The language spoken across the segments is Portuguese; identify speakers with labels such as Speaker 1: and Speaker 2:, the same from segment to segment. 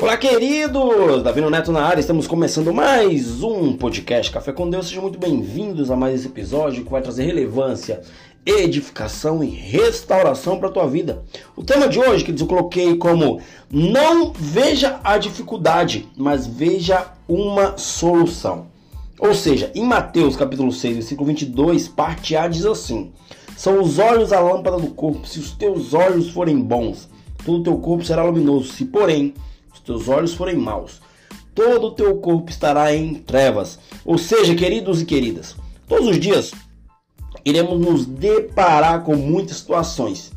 Speaker 1: Olá, queridos! Davino Neto na área, estamos começando mais um podcast Café com Deus. Sejam muito bem-vindos a mais esse episódio que vai trazer relevância, edificação e restauração para a tua vida. O tema de hoje, que eu coloquei como não veja a dificuldade, mas veja uma solução. Ou seja, em Mateus capítulo 6, versículo 22, parte A diz assim: São os olhos a lâmpada do corpo. Se os teus olhos forem bons, todo o teu corpo será luminoso. Se, porém, teus olhos forem maus, todo o teu corpo estará em trevas. Ou seja, queridos e queridas, todos os dias iremos nos deparar com muitas situações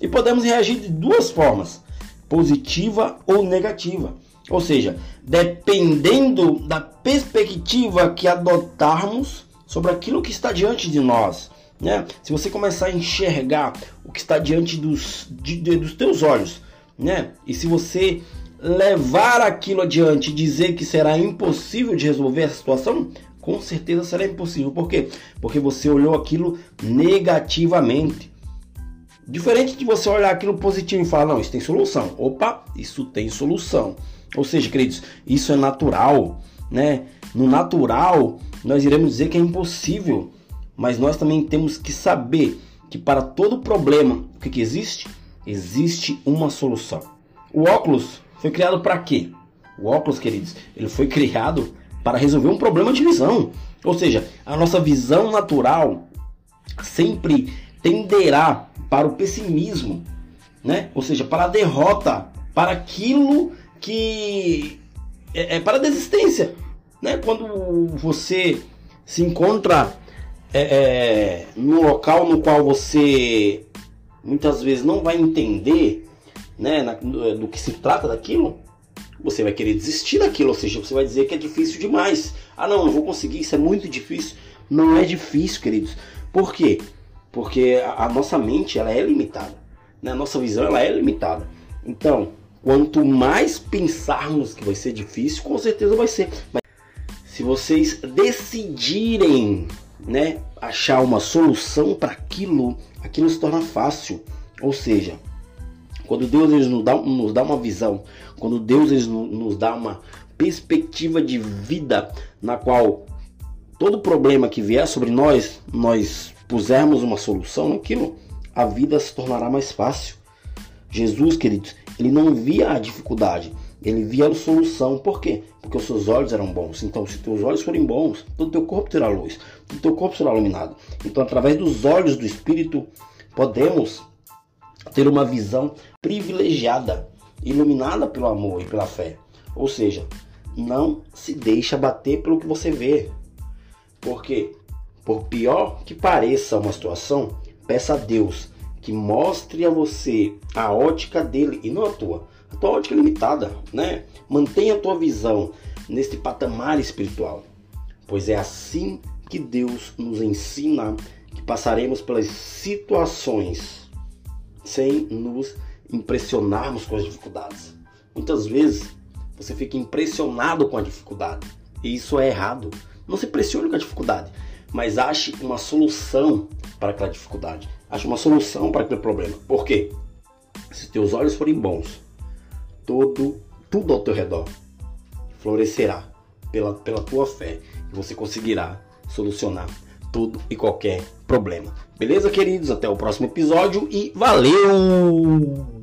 Speaker 1: e podemos reagir de duas formas: positiva ou negativa. Ou seja, dependendo da perspectiva que adotarmos sobre aquilo que está diante de nós. Né? Se você começar a enxergar o que está diante dos, de, de, dos teus olhos, né? e se você levar aquilo adiante e dizer que será impossível de resolver a situação, com certeza será impossível. Por quê? Porque você olhou aquilo negativamente. Diferente de você olhar aquilo positivo e falar, não, isso tem solução. Opa, isso tem solução. Ou seja, queridos, isso é natural, né? No natural, nós iremos dizer que é impossível, mas nós também temos que saber que para todo problema, o que, que existe? Existe uma solução. O óculos foi criado para quê? O óculos, queridos, ele foi criado para resolver um problema de visão. Ou seja, a nossa visão natural sempre tenderá para o pessimismo, né? Ou seja, para a derrota, para aquilo que é, é para a desistência, né? Quando você se encontra é, é, no local no qual você muitas vezes não vai entender né, na, do que se trata daquilo, você vai querer desistir daquilo, ou seja, você vai dizer que é difícil demais. Ah, não, não vou conseguir, isso é muito difícil. Não é difícil, queridos. Por quê? Porque a, a nossa mente ela é limitada, né? a nossa visão ela é limitada. Então, quanto mais pensarmos que vai ser difícil, com certeza vai ser. Mas se vocês decidirem, né, achar uma solução para aquilo, aquilo se torna fácil. Ou seja, quando Deus ele nos, dá, nos dá uma visão, quando Deus ele nos dá uma perspectiva de vida na qual todo problema que vier sobre nós, nós pusermos uma solução naquilo, a vida se tornará mais fácil. Jesus, queridos, ele não via a dificuldade, ele via a solução. Por quê? Porque os seus olhos eram bons. Então, se teus olhos forem bons, todo teu corpo terá luz, todo teu corpo será iluminado. Então, através dos olhos do Espírito, podemos ter uma visão privilegiada, iluminada pelo amor e pela fé. Ou seja, não se deixa bater pelo que você vê. Porque, por pior que pareça uma situação, peça a Deus que mostre a você a ótica dele e não a tua. A tua ótica é limitada, né? Mantenha a tua visão neste patamar espiritual. Pois é assim que Deus nos ensina que passaremos pelas situações sem nos impressionarmos com as dificuldades. Muitas vezes você fica impressionado com a dificuldade e isso é errado. Não se pressione com a dificuldade, mas ache uma solução para aquela dificuldade. Ache uma solução para aquele problema. Por quê? Se teus olhos forem bons, todo, tudo ao teu redor florescerá pela, pela tua fé e você conseguirá solucionar tudo e qualquer problema. Beleza, queridos? Até o próximo episódio e valeu!